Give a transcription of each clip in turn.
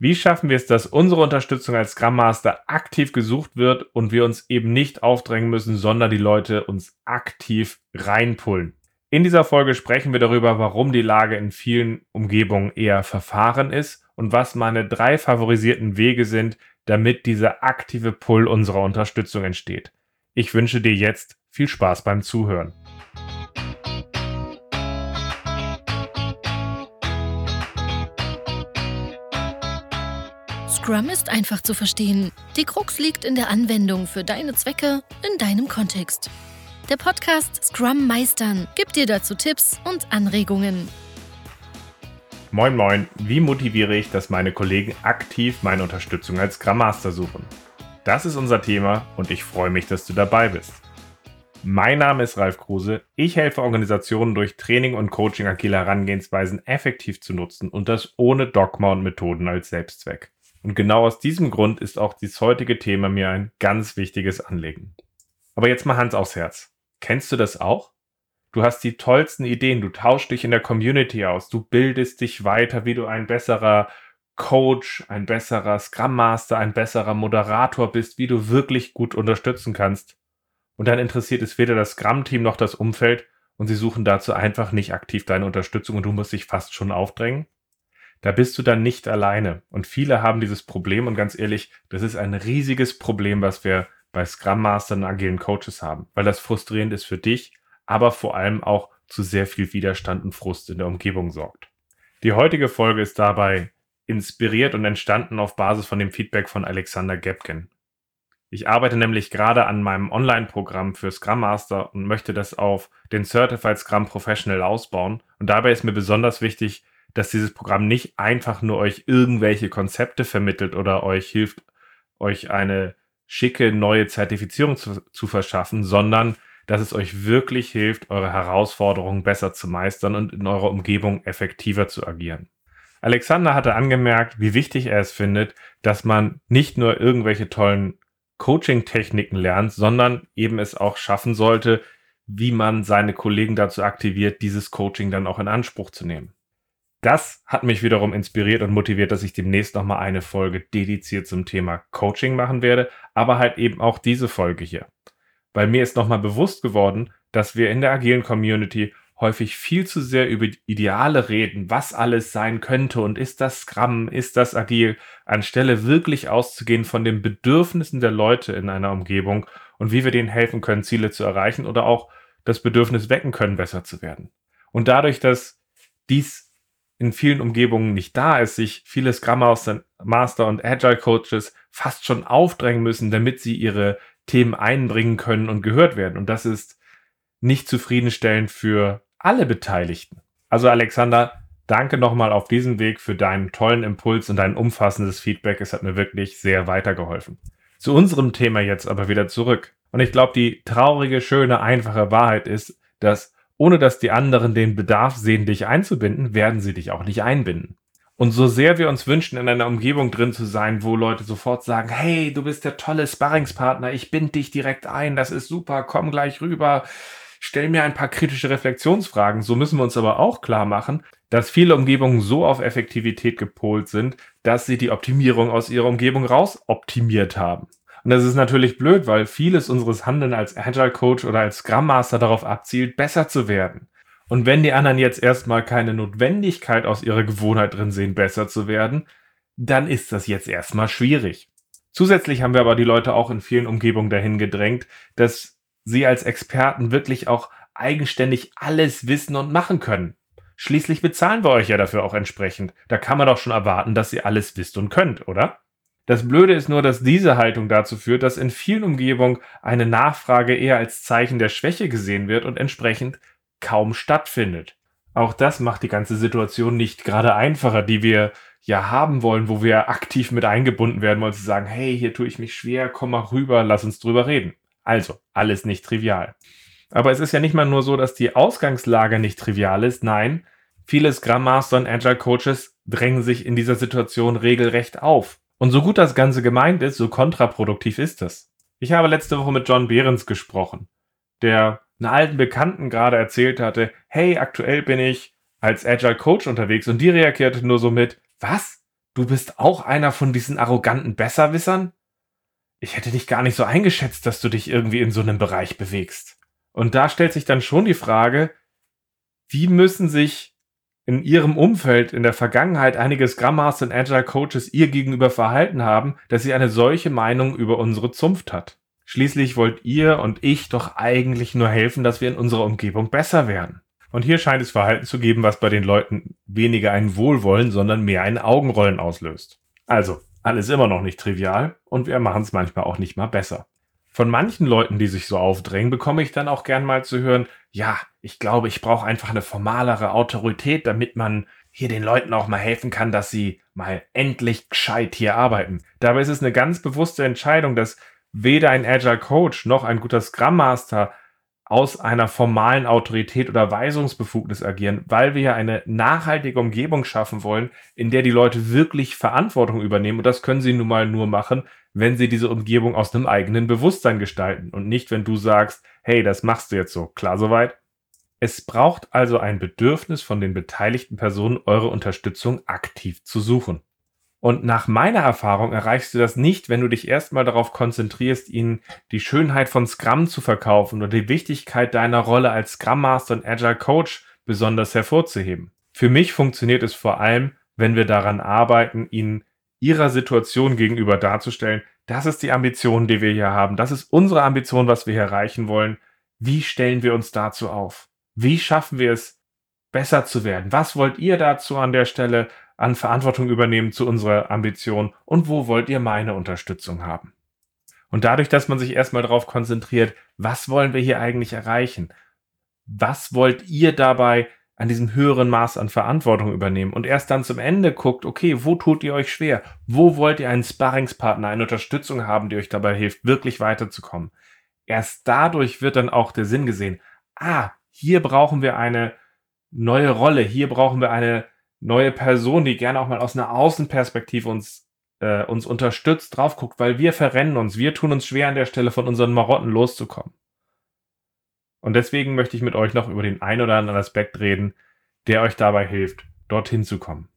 Wie schaffen wir es, dass unsere Unterstützung als Scrum Master aktiv gesucht wird und wir uns eben nicht aufdrängen müssen, sondern die Leute uns aktiv reinpullen? In dieser Folge sprechen wir darüber, warum die Lage in vielen Umgebungen eher verfahren ist und was meine drei favorisierten Wege sind, damit dieser aktive Pull unserer Unterstützung entsteht. Ich wünsche dir jetzt viel Spaß beim Zuhören. Scrum ist einfach zu verstehen. Die Krux liegt in der Anwendung für deine Zwecke in deinem Kontext. Der Podcast Scrum Meistern gibt dir dazu Tipps und Anregungen. Moin Moin, wie motiviere ich, dass meine Kollegen aktiv meine Unterstützung als Scrum Master suchen? Das ist unser Thema und ich freue mich, dass du dabei bist. Mein Name ist Ralf Kruse. Ich helfe Organisationen durch Training und Coaching agile Herangehensweisen effektiv zu nutzen und das ohne Dogma und Methoden als Selbstzweck. Und genau aus diesem Grund ist auch dieses heutige Thema mir ein ganz wichtiges Anliegen. Aber jetzt mal Hans aufs Herz. Kennst du das auch? Du hast die tollsten Ideen, du tauschst dich in der Community aus, du bildest dich weiter, wie du ein besserer Coach, ein besserer Scrum Master, ein besserer Moderator bist, wie du wirklich gut unterstützen kannst. Und dann interessiert es weder das Scrum-Team noch das Umfeld und sie suchen dazu einfach nicht aktiv deine Unterstützung und du musst dich fast schon aufdrängen. Da bist du dann nicht alleine. Und viele haben dieses Problem und ganz ehrlich, das ist ein riesiges Problem, was wir bei Scrum Mastern und agilen Coaches haben, weil das frustrierend ist für dich, aber vor allem auch zu sehr viel Widerstand und Frust in der Umgebung sorgt. Die heutige Folge ist dabei inspiriert und entstanden auf Basis von dem Feedback von Alexander Gebken. Ich arbeite nämlich gerade an meinem Online-Programm für Scrum Master und möchte das auf den Certified Scrum Professional ausbauen. Und dabei ist mir besonders wichtig, dass dieses Programm nicht einfach nur euch irgendwelche Konzepte vermittelt oder euch hilft, euch eine schicke neue Zertifizierung zu, zu verschaffen, sondern dass es euch wirklich hilft, eure Herausforderungen besser zu meistern und in eurer Umgebung effektiver zu agieren. Alexander hatte angemerkt, wie wichtig er es findet, dass man nicht nur irgendwelche tollen Coaching-Techniken lernt, sondern eben es auch schaffen sollte, wie man seine Kollegen dazu aktiviert, dieses Coaching dann auch in Anspruch zu nehmen. Das hat mich wiederum inspiriert und motiviert, dass ich demnächst nochmal eine Folge dediziert zum Thema Coaching machen werde, aber halt eben auch diese Folge hier. Weil mir ist nochmal bewusst geworden, dass wir in der agilen Community häufig viel zu sehr über Ideale reden, was alles sein könnte und ist das Scrum, ist das agil, anstelle wirklich auszugehen von den Bedürfnissen der Leute in einer Umgebung und wie wir denen helfen können, Ziele zu erreichen oder auch das Bedürfnis wecken können, besser zu werden. Und dadurch, dass dies in vielen Umgebungen nicht da ist, sich viele Scrum Master und Agile Coaches fast schon aufdrängen müssen, damit sie ihre Themen einbringen können und gehört werden. Und das ist nicht zufriedenstellend für alle Beteiligten. Also Alexander, danke nochmal auf diesem Weg für deinen tollen Impuls und dein umfassendes Feedback. Es hat mir wirklich sehr weitergeholfen. Zu unserem Thema jetzt aber wieder zurück. Und ich glaube, die traurige, schöne, einfache Wahrheit ist, dass ohne dass die anderen den Bedarf sehen, dich einzubinden, werden sie dich auch nicht einbinden. Und so sehr wir uns wünschen, in einer Umgebung drin zu sein, wo Leute sofort sagen, hey, du bist der tolle Sparringspartner, ich bind dich direkt ein, das ist super, komm gleich rüber, stell mir ein paar kritische Reflexionsfragen. So müssen wir uns aber auch klar machen, dass viele Umgebungen so auf Effektivität gepolt sind, dass sie die Optimierung aus ihrer Umgebung raus optimiert haben. Und das ist natürlich blöd, weil vieles unseres Handeln als Agile Coach oder als Scrum Master darauf abzielt, besser zu werden. Und wenn die anderen jetzt erstmal keine Notwendigkeit aus ihrer Gewohnheit drin sehen, besser zu werden, dann ist das jetzt erstmal schwierig. Zusätzlich haben wir aber die Leute auch in vielen Umgebungen dahin gedrängt, dass sie als Experten wirklich auch eigenständig alles wissen und machen können. Schließlich bezahlen wir euch ja dafür auch entsprechend. Da kann man doch schon erwarten, dass ihr alles wisst und könnt, oder? Das Blöde ist nur, dass diese Haltung dazu führt, dass in vielen Umgebungen eine Nachfrage eher als Zeichen der Schwäche gesehen wird und entsprechend kaum stattfindet. Auch das macht die ganze Situation nicht gerade einfacher, die wir ja haben wollen, wo wir aktiv mit eingebunden werden wollen, zu sagen, hey, hier tue ich mich schwer, komm mal rüber, lass uns drüber reden. Also, alles nicht trivial. Aber es ist ja nicht mal nur so, dass die Ausgangslage nicht trivial ist, nein, viele Scrum Master und Agile Coaches drängen sich in dieser Situation regelrecht auf. Und so gut das Ganze gemeint ist, so kontraproduktiv ist es. Ich habe letzte Woche mit John Behrens gesprochen, der einen alten Bekannten gerade erzählt hatte, hey, aktuell bin ich als Agile Coach unterwegs und die reagierte nur so mit, was? du bist auch einer von diesen arroganten Besserwissern? Ich hätte dich gar nicht so eingeschätzt, dass du dich irgendwie in so einem Bereich bewegst. Und da stellt sich dann schon die Frage, wie müssen sich in ihrem Umfeld in der Vergangenheit einige Scrum Master und Agile Coaches ihr gegenüber verhalten haben, dass sie eine solche Meinung über unsere Zunft hat. Schließlich wollt ihr und ich doch eigentlich nur helfen, dass wir in unserer Umgebung besser werden. Und hier scheint es Verhalten zu geben, was bei den Leuten weniger ein Wohlwollen, sondern mehr ein Augenrollen auslöst. Also, alles immer noch nicht trivial und wir machen es manchmal auch nicht mal besser. Von manchen Leuten, die sich so aufdrängen, bekomme ich dann auch gern mal zu hören, ja, ich glaube, ich brauche einfach eine formalere Autorität, damit man hier den Leuten auch mal helfen kann, dass sie mal endlich gescheit hier arbeiten. Dabei ist es eine ganz bewusste Entscheidung, dass weder ein Agile Coach noch ein guter Scrum Master aus einer formalen Autorität oder Weisungsbefugnis agieren, weil wir ja eine nachhaltige Umgebung schaffen wollen, in der die Leute wirklich Verantwortung übernehmen. Und das können sie nun mal nur machen, wenn sie diese Umgebung aus einem eigenen Bewusstsein gestalten und nicht, wenn du sagst, hey, das machst du jetzt so. Klar soweit? Es braucht also ein Bedürfnis von den beteiligten Personen, eure Unterstützung aktiv zu suchen. Und nach meiner Erfahrung erreichst du das nicht, wenn du dich erstmal darauf konzentrierst, ihnen die Schönheit von Scrum zu verkaufen oder die Wichtigkeit deiner Rolle als Scrum Master und Agile Coach besonders hervorzuheben. Für mich funktioniert es vor allem, wenn wir daran arbeiten, ihnen ihrer Situation gegenüber darzustellen, das ist die Ambition, die wir hier haben, das ist unsere Ambition, was wir hier erreichen wollen. Wie stellen wir uns dazu auf? Wie schaffen wir es, besser zu werden? Was wollt ihr dazu an der Stelle? an Verantwortung übernehmen zu unserer Ambition und wo wollt ihr meine Unterstützung haben? Und dadurch, dass man sich erstmal darauf konzentriert, was wollen wir hier eigentlich erreichen? Was wollt ihr dabei an diesem höheren Maß an Verantwortung übernehmen? Und erst dann zum Ende guckt, okay, wo tut ihr euch schwer? Wo wollt ihr einen Sparringspartner, eine Unterstützung haben, die euch dabei hilft, wirklich weiterzukommen? Erst dadurch wird dann auch der Sinn gesehen. Ah, hier brauchen wir eine neue Rolle. Hier brauchen wir eine neue Person, die gerne auch mal aus einer Außenperspektive uns, äh, uns unterstützt, drauf guckt, weil wir verrennen uns, wir tun uns schwer an der Stelle von unseren Marotten loszukommen. Und deswegen möchte ich mit euch noch über den ein oder anderen Aspekt reden, der euch dabei hilft, dorthin zu kommen.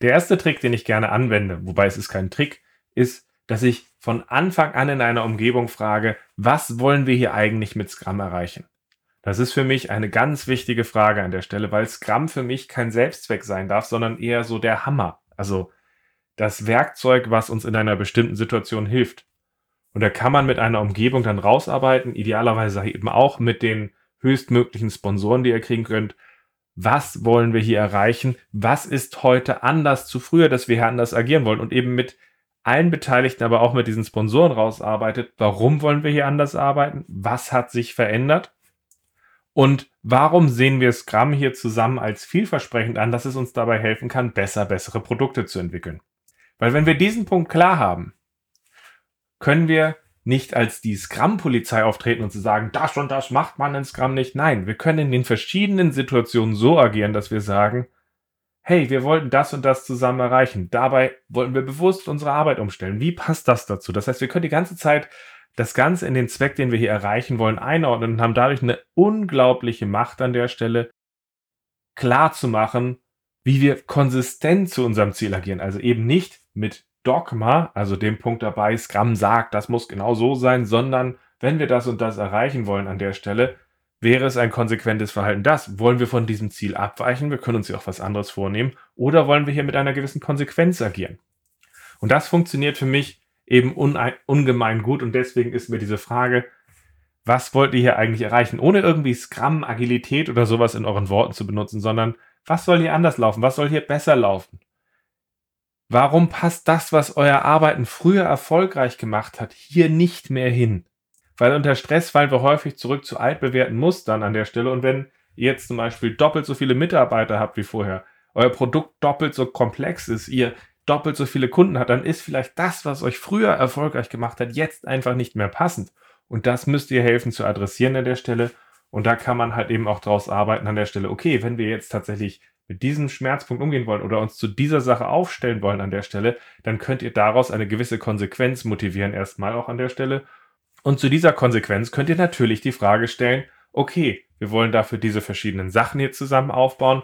Der erste Trick, den ich gerne anwende, wobei es ist kein Trick, ist, dass ich von Anfang an in einer Umgebung frage, was wollen wir hier eigentlich mit Scrum erreichen? Das ist für mich eine ganz wichtige Frage an der Stelle, weil Scrum für mich kein Selbstzweck sein darf, sondern eher so der Hammer. Also das Werkzeug, was uns in einer bestimmten Situation hilft. Und da kann man mit einer Umgebung dann rausarbeiten, idealerweise eben auch mit den höchstmöglichen Sponsoren, die ihr kriegen könnt. Was wollen wir hier erreichen? Was ist heute anders zu früher, dass wir hier anders agieren wollen? Und eben mit allen Beteiligten, aber auch mit diesen Sponsoren rausarbeitet. Warum wollen wir hier anders arbeiten? Was hat sich verändert? Und warum sehen wir Scrum hier zusammen als vielversprechend an, dass es uns dabei helfen kann, besser, bessere Produkte zu entwickeln? Weil wenn wir diesen Punkt klar haben, können wir nicht als die Scrum-Polizei auftreten und zu sagen, das und das macht man in Scrum nicht. Nein, wir können in den verschiedenen Situationen so agieren, dass wir sagen, hey, wir wollten das und das zusammen erreichen. Dabei wollten wir bewusst unsere Arbeit umstellen. Wie passt das dazu? Das heißt, wir können die ganze Zeit das Ganze in den Zweck, den wir hier erreichen wollen, einordnen und haben dadurch eine unglaubliche Macht an der Stelle, klar zu machen, wie wir konsistent zu unserem Ziel agieren. Also eben nicht mit Dogma, also dem Punkt dabei, Scrum sagt, das muss genau so sein, sondern wenn wir das und das erreichen wollen an der Stelle, wäre es ein konsequentes Verhalten. Das wollen wir von diesem Ziel abweichen, wir können uns ja auch was anderes vornehmen, oder wollen wir hier mit einer gewissen Konsequenz agieren? Und das funktioniert für mich eben ungemein gut und deswegen ist mir diese Frage, was wollt ihr hier eigentlich erreichen? Ohne irgendwie Scrum, Agilität oder sowas in euren Worten zu benutzen, sondern was soll hier anders laufen? Was soll hier besser laufen? Warum passt das, was euer Arbeiten früher erfolgreich gemacht hat, hier nicht mehr hin? Weil unter Stress fallen wir häufig zurück zu altbewährten Mustern an der Stelle und wenn ihr jetzt zum Beispiel doppelt so viele Mitarbeiter habt wie vorher, euer Produkt doppelt so komplex ist, ihr doppelt so viele Kunden hat, dann ist vielleicht das, was euch früher erfolgreich gemacht hat, jetzt einfach nicht mehr passend. Und das müsst ihr helfen zu adressieren an der Stelle. Und da kann man halt eben auch daraus arbeiten an der Stelle, okay, wenn wir jetzt tatsächlich mit diesem Schmerzpunkt umgehen wollen oder uns zu dieser Sache aufstellen wollen an der Stelle, dann könnt ihr daraus eine gewisse Konsequenz motivieren, erstmal auch an der Stelle. Und zu dieser Konsequenz könnt ihr natürlich die Frage stellen, okay, wir wollen dafür diese verschiedenen Sachen hier zusammen aufbauen.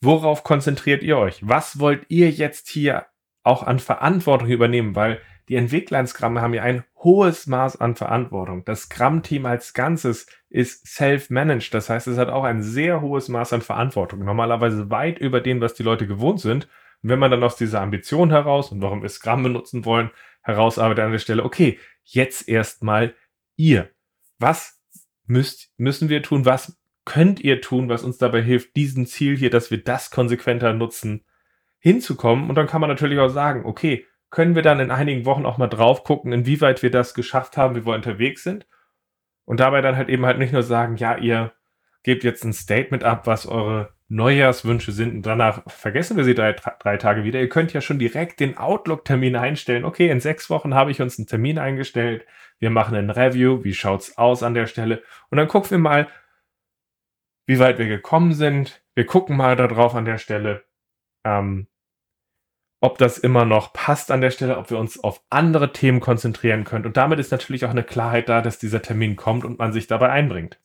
Worauf konzentriert ihr euch? Was wollt ihr jetzt hier auch an Verantwortung übernehmen, weil die Entwickler in Scrum haben ja ein hohes Maß an Verantwortung. Das Scrum-Team als Ganzes ist self-managed. Das heißt, es hat auch ein sehr hohes Maß an Verantwortung. Normalerweise weit über dem, was die Leute gewohnt sind. Und wenn man dann aus dieser Ambition heraus und warum wir Scrum benutzen wollen, herausarbeitet an der Stelle, okay, jetzt erstmal ihr. Was müsst, müssen wir tun? Was könnt ihr tun, was uns dabei hilft, diesen Ziel hier, dass wir das konsequenter nutzen, hinzukommen? Und dann kann man natürlich auch sagen, okay, können wir dann in einigen Wochen auch mal drauf gucken, inwieweit wir das geschafft haben, wie wir unterwegs sind. Und dabei dann halt eben halt nicht nur sagen, ja, ihr gebt jetzt ein Statement ab, was eure Neujahrswünsche sind und danach vergessen wir sie drei, drei Tage wieder. Ihr könnt ja schon direkt den Outlook-Termin einstellen. Okay, in sechs Wochen habe ich uns einen Termin eingestellt. Wir machen ein Review. Wie schaut's aus an der Stelle? Und dann gucken wir mal, wie weit wir gekommen sind. Wir gucken mal darauf an der Stelle, ähm, ob das immer noch passt an der Stelle, ob wir uns auf andere Themen konzentrieren können. Und damit ist natürlich auch eine Klarheit da, dass dieser Termin kommt und man sich dabei einbringt.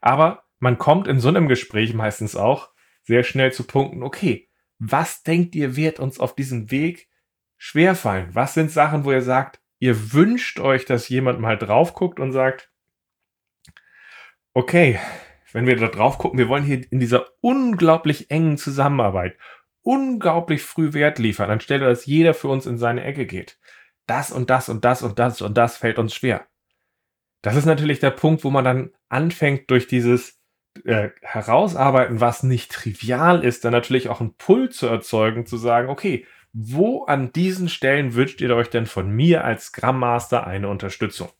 Aber man kommt in so einem Gespräch meistens auch sehr schnell zu Punkten, okay, was denkt ihr wird uns auf diesem Weg schwerfallen? Was sind Sachen, wo ihr sagt, ihr wünscht euch, dass jemand mal drauf guckt und sagt, okay, wenn wir da drauf gucken, wir wollen hier in dieser unglaublich engen Zusammenarbeit unglaublich früh Wert liefern, anstelle dass jeder für uns in seine Ecke geht. Das und das und das und das und das fällt uns schwer. Das ist natürlich der Punkt, wo man dann anfängt, durch dieses äh, Herausarbeiten, was nicht trivial ist, dann natürlich auch einen Pull zu erzeugen, zu sagen, okay, wo an diesen Stellen wünscht ihr euch denn von mir als Scrum Master eine Unterstützung?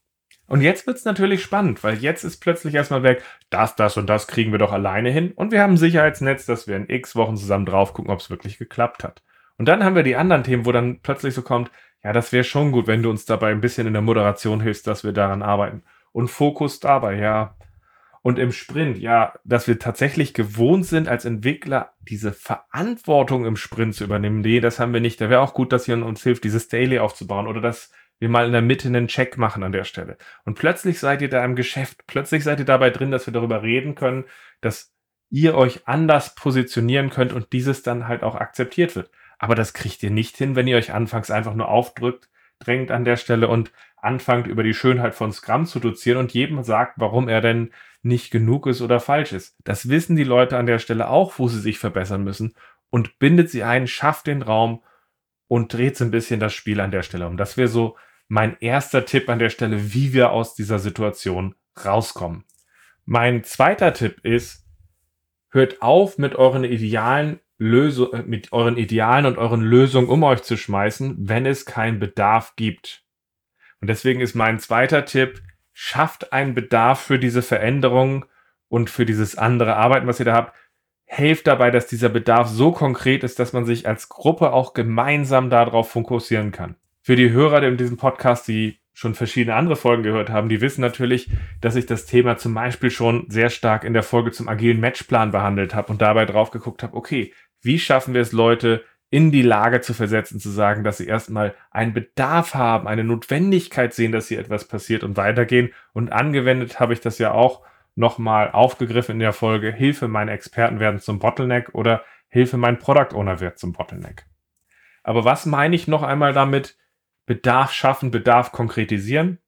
Und jetzt wird's natürlich spannend, weil jetzt ist plötzlich erstmal weg, das, das und das kriegen wir doch alleine hin. Und wir haben ein Sicherheitsnetz, dass wir in x Wochen zusammen drauf gucken, ob es wirklich geklappt hat. Und dann haben wir die anderen Themen, wo dann plötzlich so kommt, ja, das wäre schon gut, wenn du uns dabei ein bisschen in der Moderation hilfst, dass wir daran arbeiten. Und Fokus dabei, ja. Und im Sprint, ja, dass wir tatsächlich gewohnt sind, als Entwickler diese Verantwortung im Sprint zu übernehmen. Nee, das haben wir nicht. Da wäre auch gut, dass ihr uns hilft, dieses Daily aufzubauen oder dass wir mal in der Mitte einen Check machen an der Stelle. Und plötzlich seid ihr da im Geschäft. Plötzlich seid ihr dabei drin, dass wir darüber reden können, dass ihr euch anders positionieren könnt und dieses dann halt auch akzeptiert wird. Aber das kriegt ihr nicht hin, wenn ihr euch anfangs einfach nur aufdrückt, drängt an der Stelle und anfangt über die Schönheit von Scrum zu dozieren und jedem sagt, warum er denn nicht genug ist oder falsch ist. Das wissen die Leute an der Stelle auch, wo sie sich verbessern müssen und bindet sie ein, schafft den Raum und dreht so ein bisschen das Spiel an der Stelle um. Das wäre so mein erster Tipp an der Stelle, wie wir aus dieser Situation rauskommen. Mein zweiter Tipp ist, hört auf mit euren idealen Lösung, äh, mit euren Idealen und euren Lösungen um euch zu schmeißen, wenn es keinen Bedarf gibt. Und deswegen ist mein zweiter Tipp, schafft einen Bedarf für diese Veränderung und für dieses andere Arbeiten, was ihr da habt. Helft dabei, dass dieser Bedarf so konkret ist, dass man sich als Gruppe auch gemeinsam darauf fokussieren kann. Für die Hörer in diesem Podcast, die schon verschiedene andere Folgen gehört haben, die wissen natürlich, dass ich das Thema zum Beispiel schon sehr stark in der Folge zum agilen Matchplan behandelt habe und dabei drauf geguckt habe, okay, wie schaffen wir es, Leute in die Lage zu versetzen, zu sagen, dass sie erstmal einen Bedarf haben, eine Notwendigkeit sehen, dass hier etwas passiert und weitergehen. Und angewendet habe ich das ja auch nochmal aufgegriffen in der Folge, Hilfe, meine Experten werden zum Bottleneck oder Hilfe, mein Product Owner wird zum Bottleneck. Aber was meine ich noch einmal damit, Bedarf schaffen, Bedarf konkretisieren.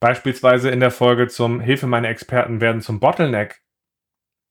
Beispielsweise in der Folge zum Hilfe meine Experten werden zum Bottleneck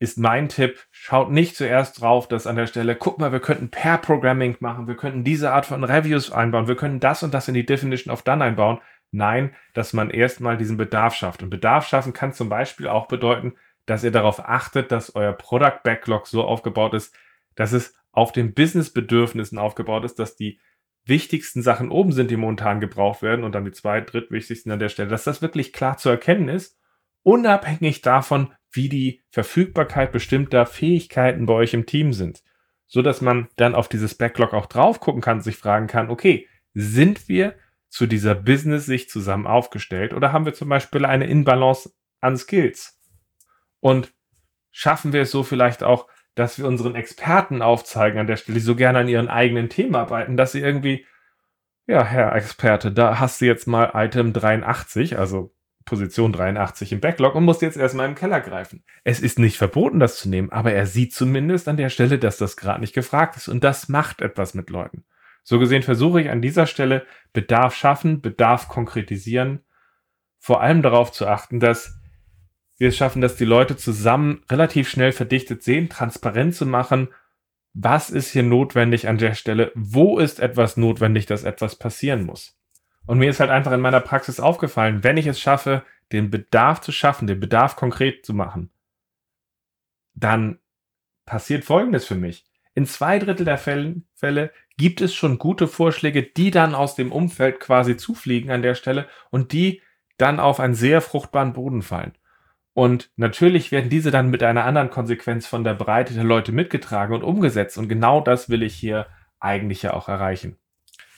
ist mein Tipp, schaut nicht zuerst drauf, dass an der Stelle, guck mal, wir könnten Pair Programming machen, wir könnten diese Art von Reviews einbauen, wir können das und das in die Definition of Done einbauen. Nein, dass man erstmal diesen Bedarf schafft. Und Bedarf schaffen kann zum Beispiel auch bedeuten, dass ihr darauf achtet, dass euer Product Backlog so aufgebaut ist, dass es auf den Business-Bedürfnissen aufgebaut ist, dass die wichtigsten Sachen oben sind, die momentan gebraucht werden und dann die zwei, drittwichtigsten an der Stelle, dass das wirklich klar zu erkennen ist, unabhängig davon, wie die Verfügbarkeit bestimmter Fähigkeiten bei euch im Team sind, so dass man dann auf dieses Backlog auch drauf gucken kann sich fragen kann, okay, sind wir zu dieser Business-Sicht zusammen aufgestellt oder haben wir zum Beispiel eine Inbalance an Skills? Und schaffen wir es so vielleicht auch, dass wir unseren Experten aufzeigen an der Stelle, die so gerne an ihren eigenen Themen arbeiten, dass sie irgendwie, ja, Herr Experte, da hast du jetzt mal Item 83, also Position 83 im Backlog und musst jetzt erstmal im Keller greifen. Es ist nicht verboten, das zu nehmen, aber er sieht zumindest an der Stelle, dass das gerade nicht gefragt ist und das macht etwas mit Leuten. So gesehen versuche ich an dieser Stelle Bedarf schaffen, Bedarf konkretisieren, vor allem darauf zu achten, dass wir schaffen, dass die Leute zusammen relativ schnell verdichtet sehen, transparent zu machen, was ist hier notwendig an der Stelle, wo ist etwas notwendig, dass etwas passieren muss. Und mir ist halt einfach in meiner Praxis aufgefallen, wenn ich es schaffe, den Bedarf zu schaffen, den Bedarf konkret zu machen, dann passiert Folgendes für mich. In zwei Drittel der Fälle gibt es schon gute Vorschläge, die dann aus dem Umfeld quasi zufliegen an der Stelle und die dann auf einen sehr fruchtbaren Boden fallen. Und natürlich werden diese dann mit einer anderen Konsequenz von der Breite der Leute mitgetragen und umgesetzt. Und genau das will ich hier eigentlich ja auch erreichen.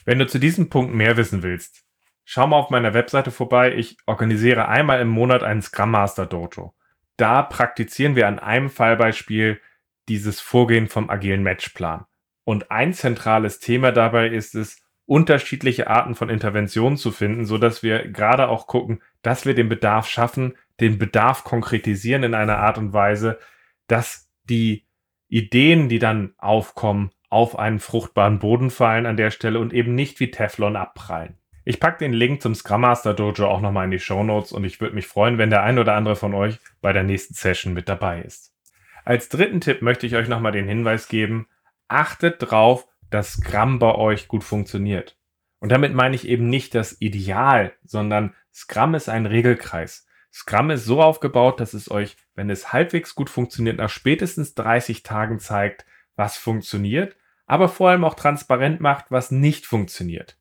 Wenn du zu diesem Punkt mehr wissen willst, schau mal auf meiner Webseite vorbei. Ich organisiere einmal im Monat einen Scrum Master Dojo. Da praktizieren wir an einem Fallbeispiel dieses Vorgehen vom agilen Matchplan. Und ein zentrales Thema dabei ist es, unterschiedliche Arten von Interventionen zu finden, so dass wir gerade auch gucken, dass wir den Bedarf schaffen, den Bedarf konkretisieren in einer Art und Weise, dass die Ideen, die dann aufkommen, auf einen fruchtbaren Boden fallen an der Stelle und eben nicht wie Teflon abprallen. Ich packe den Link zum Scrum Master Dojo auch nochmal in die Show Notes und ich würde mich freuen, wenn der ein oder andere von euch bei der nächsten Session mit dabei ist. Als dritten Tipp möchte ich euch nochmal den Hinweis geben, achtet drauf, dass Scrum bei euch gut funktioniert. Und damit meine ich eben nicht das Ideal, sondern Scrum ist ein Regelkreis. Scrum ist so aufgebaut, dass es euch, wenn es halbwegs gut funktioniert, nach spätestens 30 Tagen zeigt, was funktioniert, aber vor allem auch transparent macht, was nicht funktioniert.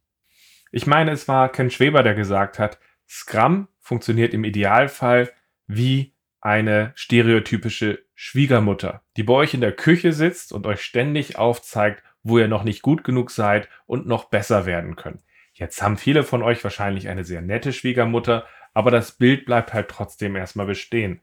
Ich meine, es war Ken Schweber, der gesagt hat, Scrum funktioniert im Idealfall wie eine stereotypische Schwiegermutter, die bei euch in der Küche sitzt und euch ständig aufzeigt, wo ihr noch nicht gut genug seid und noch besser werden könnt. Jetzt haben viele von euch wahrscheinlich eine sehr nette Schwiegermutter, aber das Bild bleibt halt trotzdem erstmal bestehen.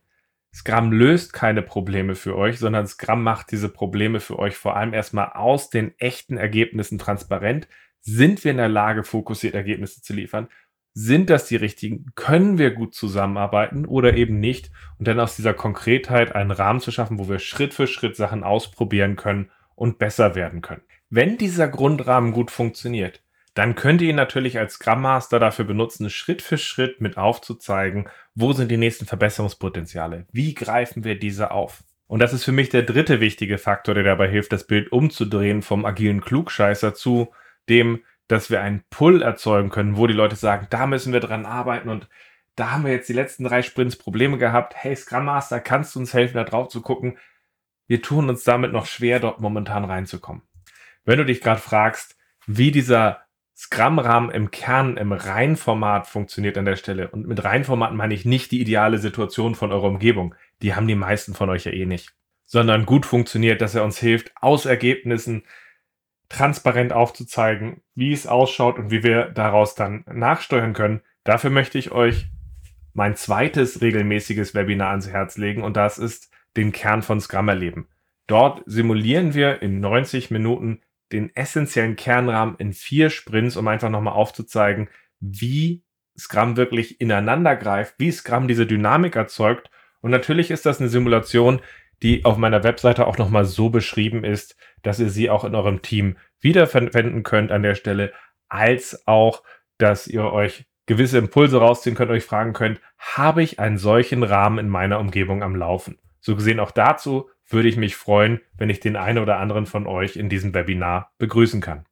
Scrum löst keine Probleme für euch, sondern Scrum macht diese Probleme für euch vor allem erstmal aus den echten Ergebnissen transparent. Sind wir in der Lage, fokussiert Ergebnisse zu liefern? Sind das die richtigen? Können wir gut zusammenarbeiten oder eben nicht? Und dann aus dieser Konkretheit einen Rahmen zu schaffen, wo wir Schritt für Schritt Sachen ausprobieren können und besser werden können. Wenn dieser Grundrahmen gut funktioniert, dann könnt ihr ihn natürlich als Scrum Master dafür benutzen, Schritt für Schritt mit aufzuzeigen, wo sind die nächsten Verbesserungspotenziale, wie greifen wir diese auf. Und das ist für mich der dritte wichtige Faktor, der dabei hilft, das Bild umzudrehen vom agilen Klugscheißer zu dem, dass wir einen Pull erzeugen können, wo die Leute sagen, da müssen wir dran arbeiten und da haben wir jetzt die letzten drei Sprints Probleme gehabt. Hey Scrum Master, kannst du uns helfen, da drauf zu gucken? Wir tun uns damit noch schwer, dort momentan reinzukommen. Wenn du dich gerade fragst, wie dieser Scrum-Rahmen im Kern im Reinformat funktioniert an der Stelle, und mit Reinformat meine ich nicht die ideale Situation von eurer Umgebung, die haben die meisten von euch ja eh nicht, sondern gut funktioniert, dass er uns hilft, aus Ergebnissen transparent aufzuzeigen, wie es ausschaut und wie wir daraus dann nachsteuern können. Dafür möchte ich euch mein zweites regelmäßiges Webinar ans Herz legen und das ist den Kern von Scrum erleben. Dort simulieren wir in 90 Minuten den essentiellen Kernrahmen in vier Sprints, um einfach nochmal aufzuzeigen, wie Scrum wirklich ineinander greift, wie Scrum diese Dynamik erzeugt. Und natürlich ist das eine Simulation, die auf meiner Webseite auch nochmal so beschrieben ist, dass ihr sie auch in eurem Team wiederverwenden könnt an der Stelle, als auch, dass ihr euch gewisse Impulse rausziehen könnt, euch fragen könnt, habe ich einen solchen Rahmen in meiner Umgebung am Laufen? So gesehen auch dazu würde ich mich freuen, wenn ich den einen oder anderen von euch in diesem Webinar begrüßen kann.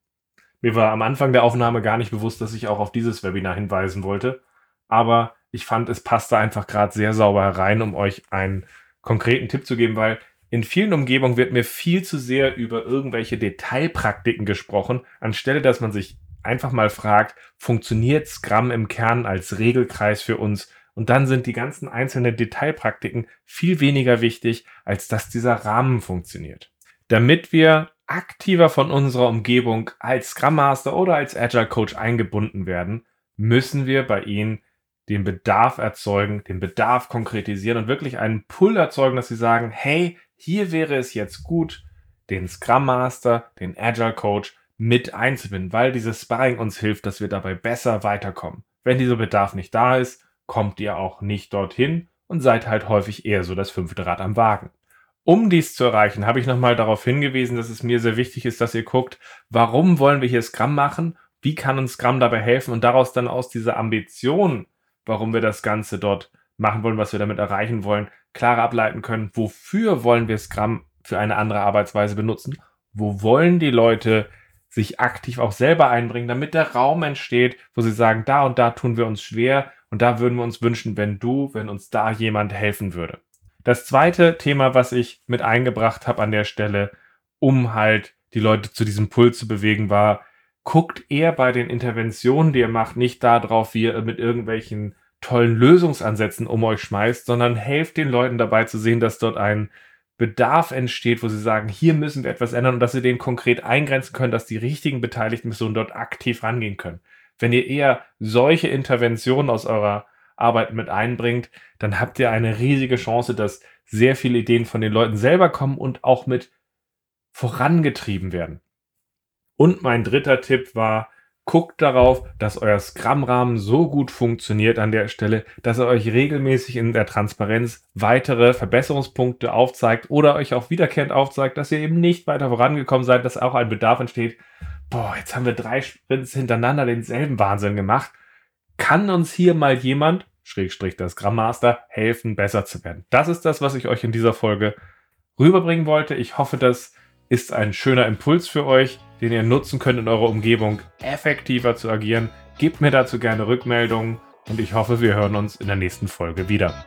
Mir war am Anfang der Aufnahme gar nicht bewusst, dass ich auch auf dieses Webinar hinweisen wollte, aber ich fand, es passte einfach gerade sehr sauber herein, um euch einen konkreten Tipp zu geben, weil in vielen Umgebungen wird mir viel zu sehr über irgendwelche Detailpraktiken gesprochen, anstelle dass man sich einfach mal fragt, funktioniert Scrum im Kern als Regelkreis für uns und dann sind die ganzen einzelnen Detailpraktiken viel weniger wichtig, als dass dieser Rahmen funktioniert. Damit wir aktiver von unserer Umgebung als Scrum Master oder als Agile Coach eingebunden werden, müssen wir bei ihnen den Bedarf erzeugen, den Bedarf konkretisieren und wirklich einen Pull erzeugen, dass sie sagen, hey, hier wäre es jetzt gut, den Scrum Master, den Agile Coach mit einzubinden, weil dieses Sparring uns hilft, dass wir dabei besser weiterkommen. Wenn dieser Bedarf nicht da ist, kommt ihr auch nicht dorthin und seid halt häufig eher so das fünfte Rad am Wagen. Um dies zu erreichen, habe ich nochmal darauf hingewiesen, dass es mir sehr wichtig ist, dass ihr guckt, warum wollen wir hier Scrum machen? Wie kann uns Scrum dabei helfen? Und daraus dann aus dieser Ambition, warum wir das Ganze dort machen wollen, was wir damit erreichen wollen, klarer ableiten können, wofür wollen wir Scrum für eine andere Arbeitsweise benutzen? Wo wollen die Leute sich aktiv auch selber einbringen, damit der Raum entsteht, wo sie sagen, da und da tun wir uns schwer und da würden wir uns wünschen, wenn du, wenn uns da jemand helfen würde. Das zweite Thema, was ich mit eingebracht habe an der Stelle, um halt die Leute zu diesem Puls zu bewegen, war, guckt eher bei den Interventionen, die ihr macht, nicht darauf, wie ihr mit irgendwelchen tollen Lösungsansätzen um euch schmeißt, sondern helft den Leuten dabei zu sehen, dass dort ein Bedarf entsteht, wo sie sagen, hier müssen wir etwas ändern und dass sie den konkret eingrenzen können, dass die richtigen beteiligten Personen dort aktiv rangehen können. Wenn ihr eher solche Interventionen aus eurer Arbeit mit einbringt, dann habt ihr eine riesige Chance, dass sehr viele Ideen von den Leuten selber kommen und auch mit vorangetrieben werden. Und mein dritter Tipp war, guckt darauf, dass euer Scrum-Rahmen so gut funktioniert an der Stelle, dass er euch regelmäßig in der Transparenz weitere Verbesserungspunkte aufzeigt oder euch auch wiederkehrend aufzeigt, dass ihr eben nicht weiter vorangekommen seid, dass auch ein Bedarf entsteht. Boah, jetzt haben wir drei Sprints hintereinander denselben Wahnsinn gemacht. Kann uns hier mal jemand, Schrägstrich das Scrum Master, helfen, besser zu werden? Das ist das, was ich euch in dieser Folge rüberbringen wollte. Ich hoffe, das ist ein schöner Impuls für euch den ihr nutzen könnt, in eurer Umgebung effektiver zu agieren. Gebt mir dazu gerne Rückmeldungen und ich hoffe, wir hören uns in der nächsten Folge wieder.